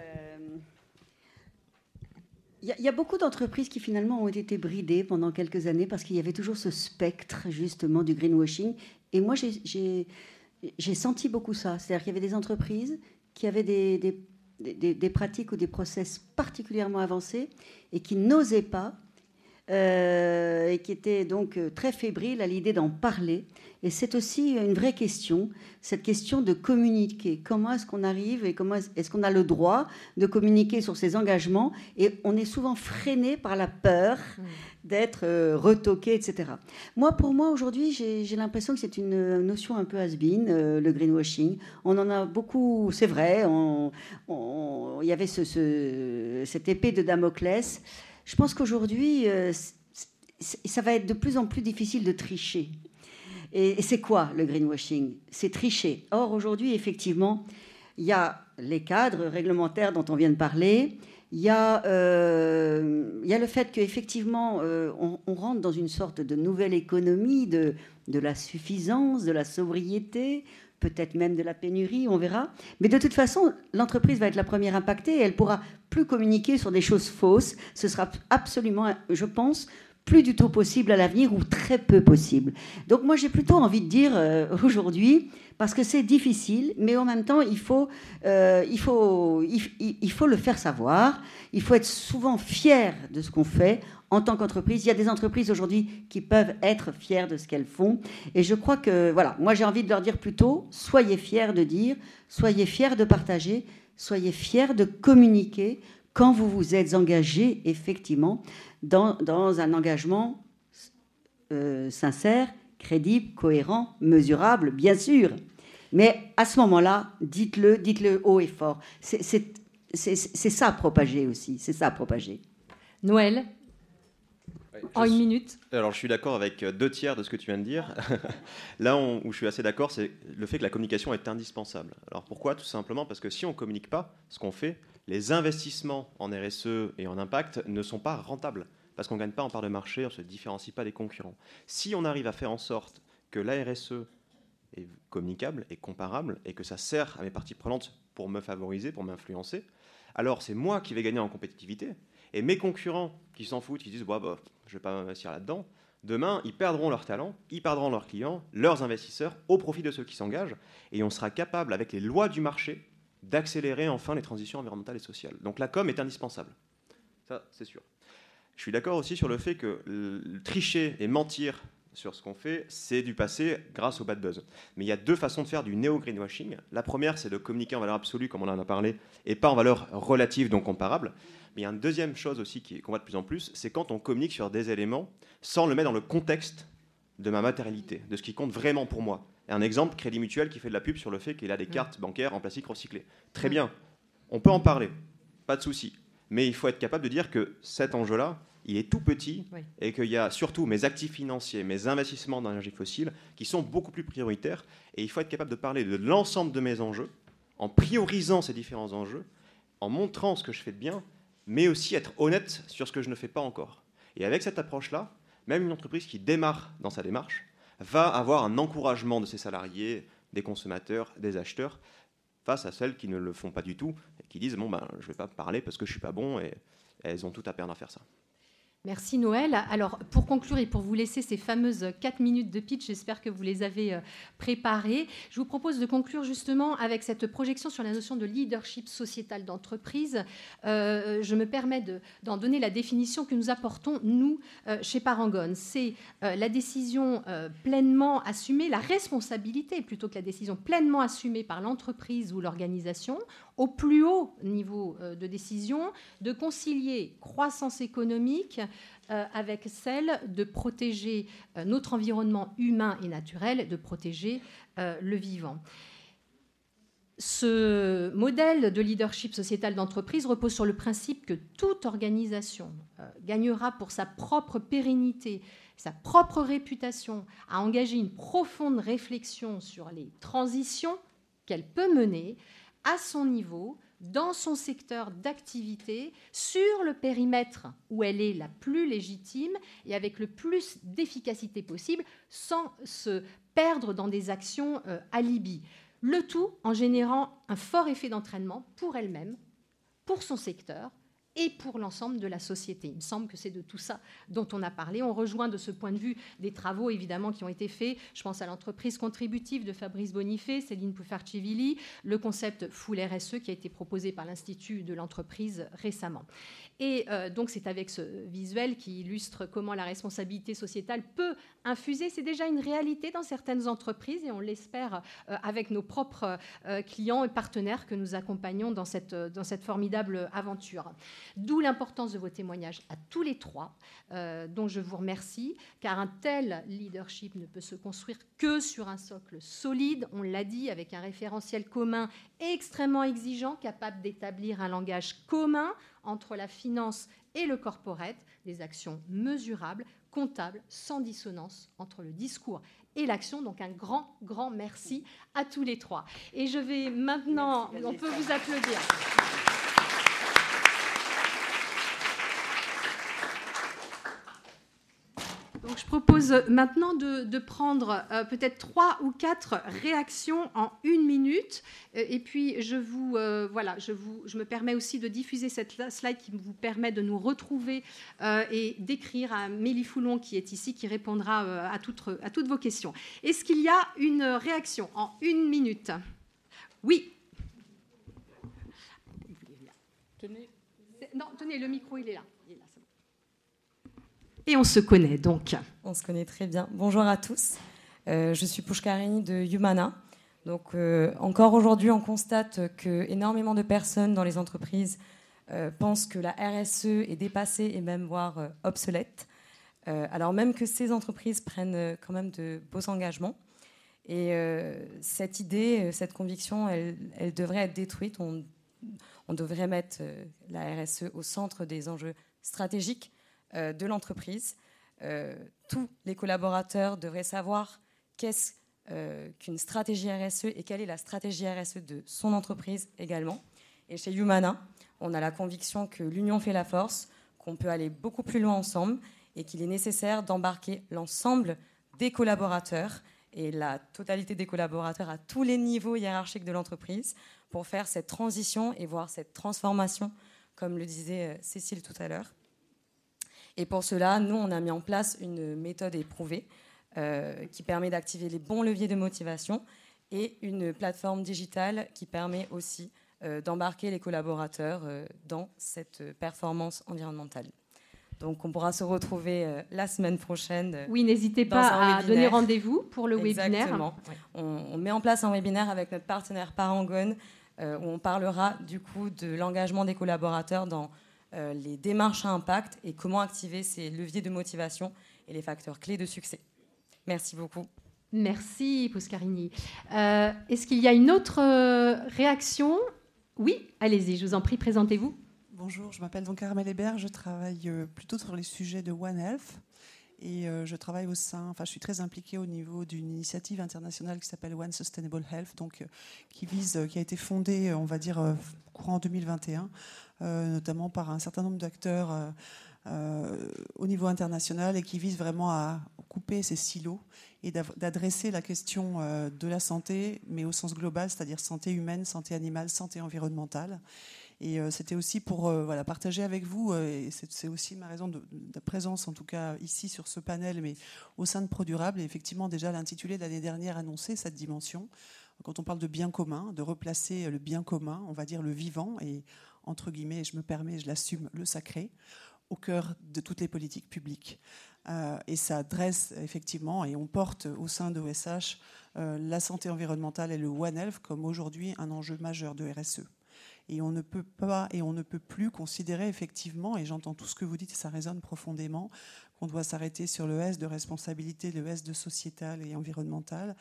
il y, a beaucoup d'entreprises qui finalement ont été bridées pendant quelques années parce qu'il y avait toujours ce spectre justement du greenwashing. Et moi, j'ai senti beaucoup ça. C'est-à-dire qu'il y avait des entreprises qui avaient des, des, des, pratiques ou des process particulièrement avancés et qui n'osaient pas euh, et qui était donc euh, très fébrile à l'idée d'en parler. Et c'est aussi une vraie question, cette question de communiquer. Comment est-ce qu'on arrive et comment est-ce qu'on a le droit de communiquer sur ses engagements? Et on est souvent freiné par la peur mmh. d'être euh, retoqué, etc. Moi, pour moi, aujourd'hui, j'ai l'impression que c'est une notion un peu has-been, le greenwashing. On en a beaucoup, c'est vrai, il y avait ce, cette épée de Damoclès. Je pense qu'aujourd'hui, euh, ça va être de plus en plus difficile de tricher. Et, c'est quoi le greenwashing? C'est tricher. Or, aujourd'hui, effectivement, il y a les cadres réglementaires dont on vient de parler. Il y a, euh, le fait qu'effectivement, euh, on, on, rentre dans une sorte de nouvelle économie de, de la suffisance, de la sobriété, peut-être même de la pénurie, on verra. Mais de toute façon, l'entreprise va être la première impactée et elle pourra plus communiquer sur des choses fausses. Ce sera absolument, je pense, plus du tout possible à l'avenir ou très peu possible. Donc moi j'ai plutôt envie de dire euh, aujourd'hui, parce que c'est difficile, mais en même temps il faut, euh, il, faut, il, faut le faire savoir, il faut être souvent fier de ce qu'on fait en tant qu'entreprise. Il y a des entreprises aujourd'hui qui peuvent être fières de ce qu'elles font. Et je crois que, voilà, moi j'ai envie de leur dire plutôt, soyez fiers de dire, soyez fiers de partager, soyez fiers de communiquer quand vous vous êtes engagé effectivement dans, un engagement euh, sincère, crédible, cohérent, mesurable, bien sûr. Mais à ce moment-là, dites-le, dites-le haut et fort. C'est ça propager aussi, c'est ça propager. Noël, en une minute. Alors, je suis d'accord avec deux tiers de ce que tu viens de dire. Là où je suis assez d'accord, c'est le fait que la communication est indispensable. Alors, pourquoi? Tout simplement parce que si on ne communique pas ce qu'on fait, les investissements en RSE et en impact ne sont pas rentables parce qu'on ne gagne pas en part de marché, on ne se différencie pas des concurrents. Si on arrive à faire en sorte que la RSE est communicable et comparable et que ça sert à mes parties prenantes pour me favoriser, pour m'influencer, alors c'est moi qui vais gagner en compétitivité et mes concurrents qui s'en foutent, qui disent bah, je ne vais pas m'investir là-dedans, demain, ils perdront leur talent, ils perdront leurs clients, leurs investisseurs, au profit de ceux qui s'engagent. Et on sera capable, avec les lois du marché, d'accélérer enfin les transitions environnementales et sociales. Donc la com est indispensable. Ça, c'est sûr. Je suis d'accord aussi sur le fait que tricher et mentir sur ce qu'on fait, c'est du passé grâce au bad buzz. Mais il y a deux façons de faire du néo-greenwashing. La première, c'est de communiquer en valeur absolue, comme on en a parlé, et pas en valeur relative, donc comparable. Mais il y a une deuxième chose aussi qu'on voit de plus en plus, c'est quand on communique sur des éléments sans le mettre dans le contexte de ma matérialité, de ce qui compte vraiment pour moi. Un exemple, Crédit Mutuel qui fait de la pub sur le fait qu'il a des cartes bancaires en plastique recyclé. Très bien, on peut en parler, pas de souci. Mais il faut être capable de dire que cet enjeu-là, il est tout petit et qu'il y a surtout mes actifs financiers, mes investissements dans l'énergie fossile qui sont beaucoup plus prioritaires. Et il faut être capable de parler de l'ensemble de mes enjeux en priorisant ces différents enjeux, en montrant ce que je fais de bien, mais aussi être honnête sur ce que je ne fais pas encore. Et avec cette approche-là, même une entreprise qui démarre dans sa démarche va avoir un encouragement de ses salariés, des consommateurs, des acheteurs, face à celles qui ne le font pas du tout et qui disent bon ben je vais pas parler parce que je suis pas bon et elles ont tout à perdre à faire ça. Merci Noël. Alors pour conclure et pour vous laisser ces fameuses 4 minutes de pitch, j'espère que vous les avez euh, préparées. Je vous propose de conclure justement avec cette projection sur la notion de leadership sociétal d'entreprise. Euh, je me permets d'en donner la définition que nous apportons, nous, euh, chez Parangone. C'est la décision pleinement assumée, la responsabilité plutôt que la décision pleinement assumée par l'entreprise ou l'organisation au plus haut niveau euh, de décision, de concilier croissance économique euh, avec celle de protéger euh, notre environnement humain et naturel, de protéger le vivant. Ce modèle de leadership sociétal d'entreprise repose sur le principe que toute organisation gagnera pour sa propre pérennité, sa propre réputation, à engager une profonde réflexion sur les transitions qu'elle peut mener à son niveau, dans son secteur d'activité, sur le périmètre où elle est la plus légitime et avec le plus d'efficacité possible, sans se perdre dans des actions euh, alibi. Le tout en générant un fort effet d'entraînement pour elle-même, pour son secteur, et pour l'ensemble de la société. Il me semble que c'est de tout ça dont on a parlé. On rejoint de ce point de vue des travaux évidemment qui ont été faits. Je pense à l'entreprise contributive de Fabrice Bonifay, Céline Poufarchivili, le concept Full RSE qui a été proposé par l'Institut de l'entreprise récemment. Et euh, donc c'est avec ce visuel qui illustre comment la responsabilité sociétale peut infuser. C'est déjà une réalité dans certaines entreprises et on l'espère euh, avec nos propres euh, clients et partenaires que nous accompagnons dans cette, dans cette formidable aventure. D'où l'importance de vos témoignages à tous les trois, dont je vous remercie, car un tel leadership ne peut se construire que sur un socle solide, on l'a dit, avec un référentiel commun extrêmement exigeant, capable d'établir un langage commun entre la finance et le corporate, des actions mesurables, comptables, sans dissonance entre le discours et l'action. Donc un grand, grand merci à tous les trois. Et je vais maintenant, on peut vous applaudir. Je propose maintenant de, prendre euh, peut-être trois ou quatre réactions en une minute. Euh, et puis je vous euh, voilà, je, me permets aussi de diffuser cette slide qui vous permet de nous retrouver et d'écrire à Mélie Foulon qui est ici, qui répondra à, toutes, vos questions. Est-ce qu'il y a une réaction en une minute? Oui. Non, tenez, le micro, il est là. Et on se connaît donc. On se connaît très bien. Bonjour à tous. Euh, je suis Pushkarini de Humana. Donc, euh, encore aujourd'hui, on constate que énormément de personnes dans les entreprises euh, pensent que la RSE est dépassée et même voire obsolète. alors même que ces entreprises prennent quand même de beaux engagements. Et cette idée, cette conviction, elle, devrait être détruite. On, devrait mettre la RSE au centre des enjeux stratégiques de l'entreprise. Euh, tous les collaborateurs devraient savoir qu'est-ce euh, qu'une stratégie RSE et quelle est la stratégie RSE de son entreprise également. Et chez Humana, on a la conviction que l'union fait la force, qu'on peut aller beaucoup plus loin ensemble et qu'il est nécessaire d'embarquer l'ensemble des collaborateurs et la totalité des collaborateurs à tous les niveaux hiérarchiques de l'entreprise pour faire cette transition et voir cette transformation, comme le disait Cécile tout à l'heure. Et pour cela, nous, on a mis en place une méthode éprouvée euh, qui permet d'activer les bons leviers de motivation et une plateforme digitale qui permet aussi euh, d'embarquer les collaborateurs euh, dans cette performance environnementale. Donc on pourra se retrouver la semaine prochaine. Oui, n'hésitez pas à donner rendez-vous pour le Exactement. webinaire. On, on, met en place un webinaire avec notre partenaire Parangone où on parlera du coup de l'engagement des collaborateurs dans euh, les démarches à impact et comment activer ces leviers de motivation et les facteurs clés de succès. Merci beaucoup. Merci, Poscarini. Euh, est-ce qu'il y a une autre euh, réaction? Oui, allez-y, je vous en prie, présentez-vous. Bonjour, je m'appelle donc Carmel Hébert, je travaille plutôt sur les sujets de One Health et je travaille au sein, enfin je suis très impliquée au niveau d'une initiative internationale qui s'appelle One Sustainable Health, donc qui vise, qui a été fondée, on va dire, courant 2021 euh, notamment par un certain nombre d'acteurs euh, euh, au niveau international et qui vise vraiment à couper ces silos et d'adresser la question de la santé, mais au sens global, c'est-à-dire santé humaine, santé animale, santé environnementale. Et c'était aussi pour voilà, partager avec vous, et c'est aussi ma raison de, présence, en tout cas ici sur ce panel, mais au sein de ProDurable. Et effectivement, déjà l'intitulé de l'année dernière annonçait cette dimension. Quand on parle de bien commun, de replacer le bien commun, on va dire le vivant, et entre guillemets, je me permets, je l'assume, le sacré, au cœur de toutes les politiques publiques. Euh, et ça adresse effectivement, et on porte au sein de OSH euh, la santé environnementale et le One Health comme aujourd'hui un enjeu majeur de RSE. Et on ne peut pas et on ne peut plus considérer effectivement, et j'entends tout ce que vous dites et ça résonne profondément, qu'on doit s'arrêter sur le S de responsabilité, le S de sociétal et environnemental.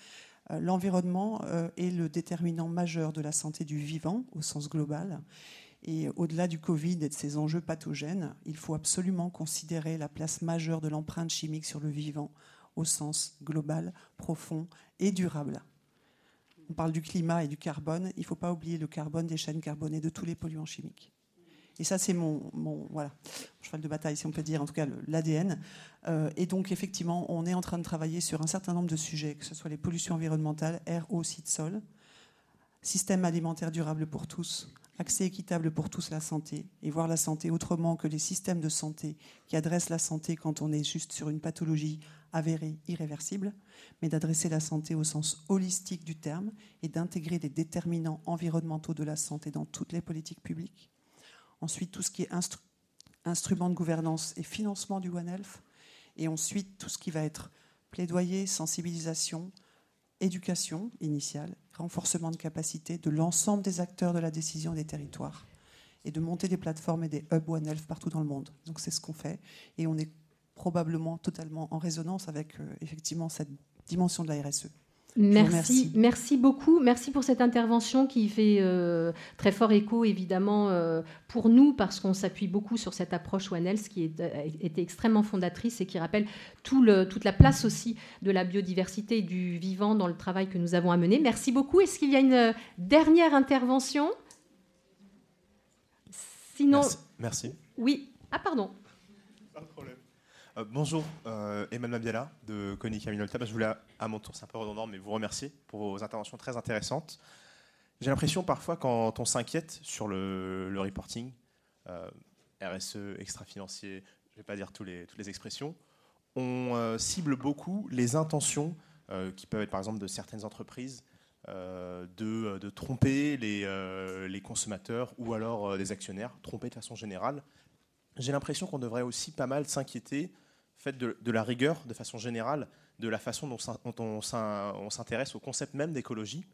Euh, l'environnement est le déterminant majeur de la santé du vivant au sens global. Et au-delà du Covid et de ses enjeux pathogènes, il faut absolument considérer la place majeure de l'empreinte chimique sur le vivant au sens global, profond et durable. On parle du climat et du carbone. Il ne faut pas oublier le carbone des chaînes carbonées de tous les polluants chimiques. Et ça, c'est mon, cheval de bataille, si on peut dire, en tout cas l'ADN. Euh, et donc, effectivement, on est en train de travailler sur un certain nombre de sujets, que ce soit les pollutions environnementales, air, eau, site, sol, système alimentaire durable pour tous, accès équitable pour tous à la santé, et voir la santé autrement que les systèmes de santé qui adressent la santé quand on est juste sur une pathologie avérée, irréversible, mais d'adresser la santé au sens holistique du terme et d'intégrer des déterminants environnementaux de la santé dans toutes les politiques publiques Ensuite, tout ce qui est instrument de gouvernance et financement du One Health. Et ensuite, tout ce qui va être plaidoyer, sensibilisation, éducation initiale, renforcement de capacité de l'ensemble des acteurs de la décision des territoires et de monter des plateformes et des hubs One Health partout dans le monde. Donc c'est ce qu'on fait et on est probablement totalement en résonance avec euh, effectivement cette dimension de la RSE. Merci, merci beaucoup. Merci pour cette intervention qui fait euh, très fort écho, évidemment, euh, pour nous, parce qu'on s'appuie beaucoup sur cette approche One Health qui a été extrêmement fondatrice et qui rappelle tout le, toute la place aussi de la biodiversité et du vivant dans le travail que nous avons à mener. Merci beaucoup. Est-ce qu'il y a une euh, dernière intervention? Sinon. merci. Oui. Ah, pardon. Euh, bonjour, euh, Emmanuel Mabiala de Konica Minolta. Bah, je voulais à mon tour, c'est un peu redondant, mais vous remercier pour vos interventions très intéressantes. J'ai l'impression parfois quand on s'inquiète sur le, reporting, euh, RSE, extra-financier, je ne vais pas dire les, toutes les expressions, on cible beaucoup les intentions qui peuvent être par exemple de certaines entreprises de, tromper les, les, consommateurs ou alors des actionnaires, tromper de façon générale. J'ai l'impression qu'on devrait aussi pas mal s'inquiéter fait de, la rigueur de façon générale, de la façon dont, on s'intéresse au concept même d'écologie.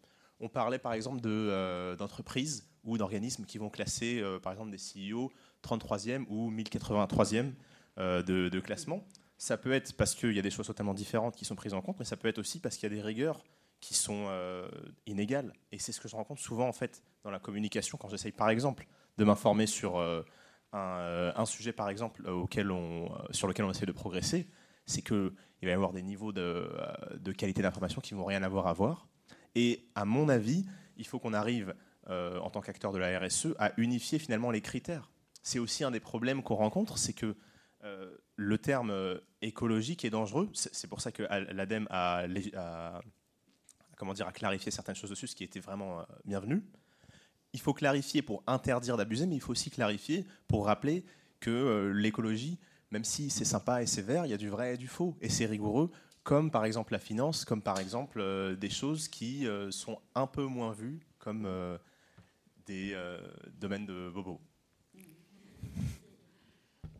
On parlait par exemple euh, d'entreprises ou d'organismes qui vont classer euh, par exemple des CEO 33e ou 1083e euh, de, de, classement. Ça peut être parce qu'il y a des choses totalement différentes qui sont prises en compte, mais ça peut être aussi parce qu'il y a des rigueurs qui sont inégales. Et c'est ce que je rencontre souvent en fait dans la communication quand j'essaye par exemple de m'informer sur euh, un, sujet, par exemple, euh, euh, sur lequel on essaie de progresser, c'est qu'il va y avoir des niveaux de, qualité d'information qui vont rien avoir à voir. Et à mon avis, il faut qu'on arrive, en tant qu'acteur de la RSE, à unifier finalement les critères. C'est aussi un des problèmes qu'on rencontre, c'est que le terme écologique est dangereux. C'est pour ça que l'ADEME a, comment dire, a clarifié certaines choses dessus, ce qui était vraiment bienvenu il faut clarifier pour interdire d'abuser, mais il faut aussi clarifier pour rappeler que euh, l'écologie, même si c'est sympa et c'est vert, il y a du vrai et du faux, et c'est rigoureux, comme par exemple la finance, comme par exemple euh, des choses qui euh, sont un peu moins vues, comme des domaines de bobo.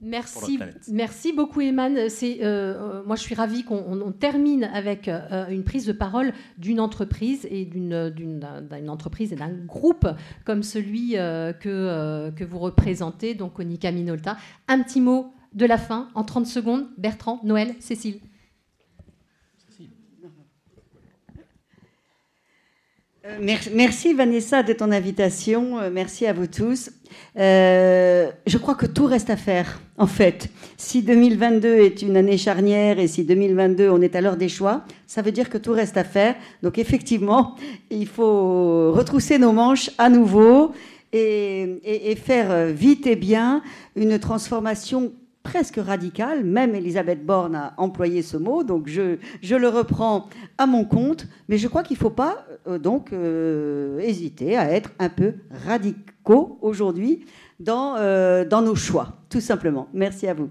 Merci, merci beaucoup, Eman. C'est, euh, moi, je suis ravie qu'on termine avec euh, une prise de parole d'une entreprise et d'une, d'une, entreprise et d'un groupe comme celui euh, que, que vous représentez, donc Onika Minolta. Un petit mot de la fin, en 30 secondes. Bertrand, Noël, Cécile. Merci Vanessa de ton invitation. Merci à vous tous. Euh, je crois que tout reste à faire, en fait. Si 2022 est une année charnière et si 2022 on est à l'heure des choix, ça veut dire que tout reste à faire. Donc effectivement, il faut retrousser nos manches à nouveau et, et faire vite et bien une transformation presque radical. Même Elisabeth Borne a employé ce mot, donc je, je le reprends à mon compte. Mais je crois qu'il ne faut pas euh, donc euh, hésiter à être un peu radicaux aujourd'hui dans, euh, dans nos choix, tout simplement. Merci à vous.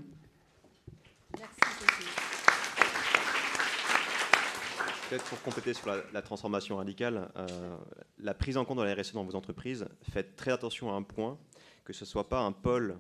Peut-être pour compléter sur la, transformation radicale, la prise en compte de la RSE dans vos entreprises, faites très attention à un point, que ce ne soit pas un pôle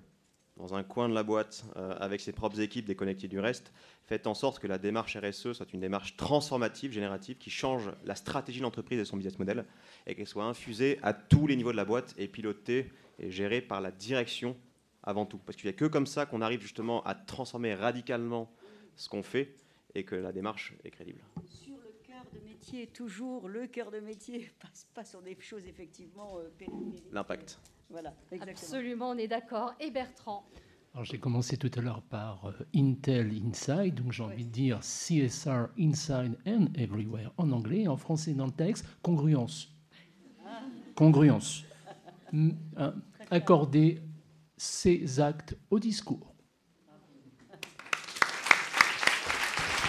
dans un coin de la boîte euh, avec ses propres équipes déconnectées du reste, faites en sorte que la démarche RSE soit une démarche transformative, générative, qui change la stratégie de l'entreprise et son business model, et qu'elle soit infusée à tous les niveaux de la boîte et pilotée et gérée par la direction avant tout. Parce qu'il n'y a que comme ça qu'on arrive justement à transformer radicalement ce qu'on fait et que la démarche est crédible. Sur le cœur de métier, toujours le cœur de métier, passe pas sur des choses effectivement euh, L'impact. Voilà, Absolument, on est d'accord. Et Bertrand j'ai commencé tout à l'heure par euh, Intel Inside, donc j'ai envie de dire CSR Inside and Everywhere en anglais, en français dans le texte, congruence. Congruence. Accorder ses actes au discours.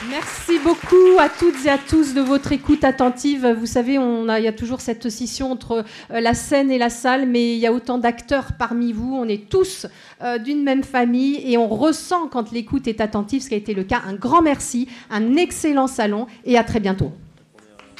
Merci beaucoup à toutes et à tous de votre écoute attentive. Vous savez, il y a toujours cette scission entre euh, la scène et la salle, mais il y a autant d'acteurs parmi vous. On est tous euh, d'une même famille et on ressent quand l'écoute est attentive, ce qui a été le cas. Un grand merci, un excellent salon et à très bientôt.